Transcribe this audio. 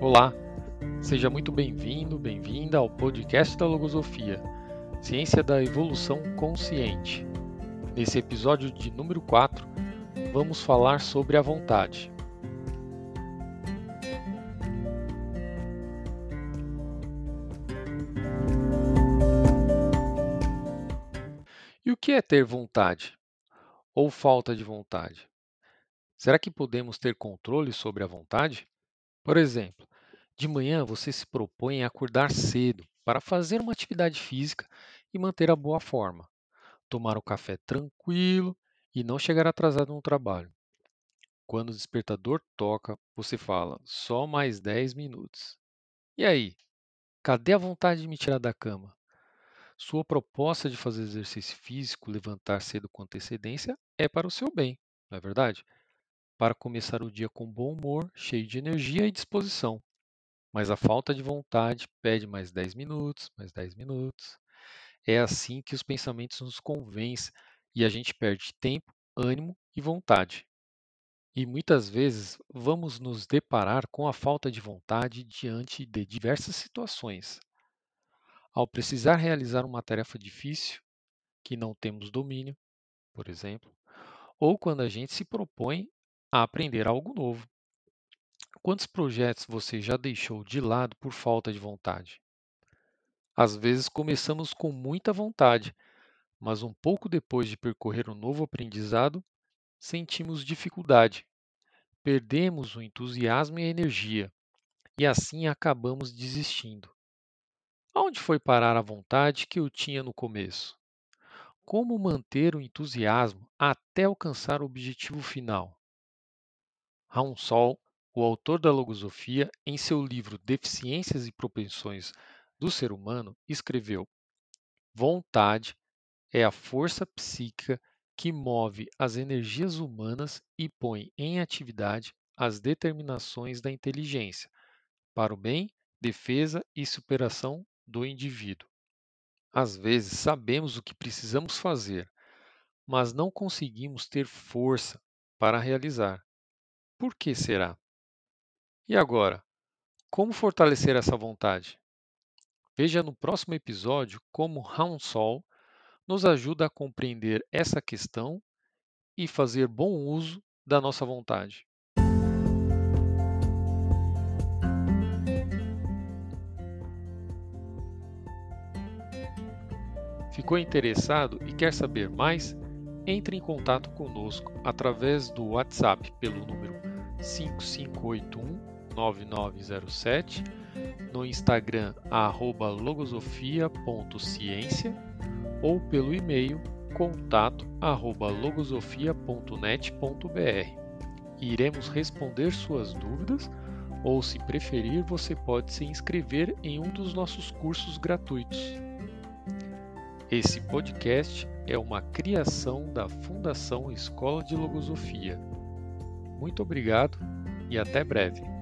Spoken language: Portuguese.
Olá, seja muito bem-vindo, bem-vinda ao podcast da Logosofia, Ciência da Evolução Consciente. Nesse episódio de número 4, vamos falar sobre a vontade. E o que é ter vontade? Ou falta de vontade? Será que podemos ter controle sobre a vontade? Por exemplo, de manhã você se propõe a acordar cedo para fazer uma atividade física e manter a boa forma, tomar o café tranquilo e não chegar atrasado no trabalho. Quando o despertador toca, você fala: só mais 10 minutos. E aí? Cadê a vontade de me tirar da cama? Sua proposta de fazer exercício físico, levantar cedo com antecedência, é para o seu bem, não é verdade? Para começar o dia com bom humor, cheio de energia e disposição. Mas a falta de vontade pede mais 10 minutos, mais 10 minutos. É assim que os pensamentos nos convencem e a gente perde tempo, ânimo e vontade. E muitas vezes vamos nos deparar com a falta de vontade diante de diversas situações. Ao precisar realizar uma tarefa difícil, que não temos domínio, por exemplo, ou quando a gente se propõe a aprender algo novo. Quantos projetos você já deixou de lado por falta de vontade? Às vezes começamos com muita vontade, mas um pouco depois de percorrer um novo aprendizado, sentimos dificuldade, perdemos o entusiasmo e a energia, e assim acabamos desistindo. Aonde foi parar a vontade que eu tinha no começo? Como manter o entusiasmo até alcançar o objetivo final? Ransol, o autor da logosofia, em seu livro Deficiências e Propensões do Ser Humano, escreveu: Vontade é a força psíquica que move as energias humanas e põe em atividade as determinações da inteligência para o bem, defesa e superação do indivíduo. Às vezes sabemos o que precisamos fazer, mas não conseguimos ter força para realizar. Por que será? E agora, como fortalecer essa vontade? Veja no próximo episódio como Sol nos ajuda a compreender essa questão e fazer bom uso da nossa vontade. Ficou interessado e quer saber mais? Entre em contato conosco através do WhatsApp pelo número 5581 9907, no Instagram arroba logosofia.ciência ou pelo e-mail contato arroba. Iremos responder suas dúvidas ou, se preferir, você pode se inscrever em um dos nossos cursos gratuitos. Esse podcast é uma criação da Fundação Escola de Logosofia muito obrigado e até breve.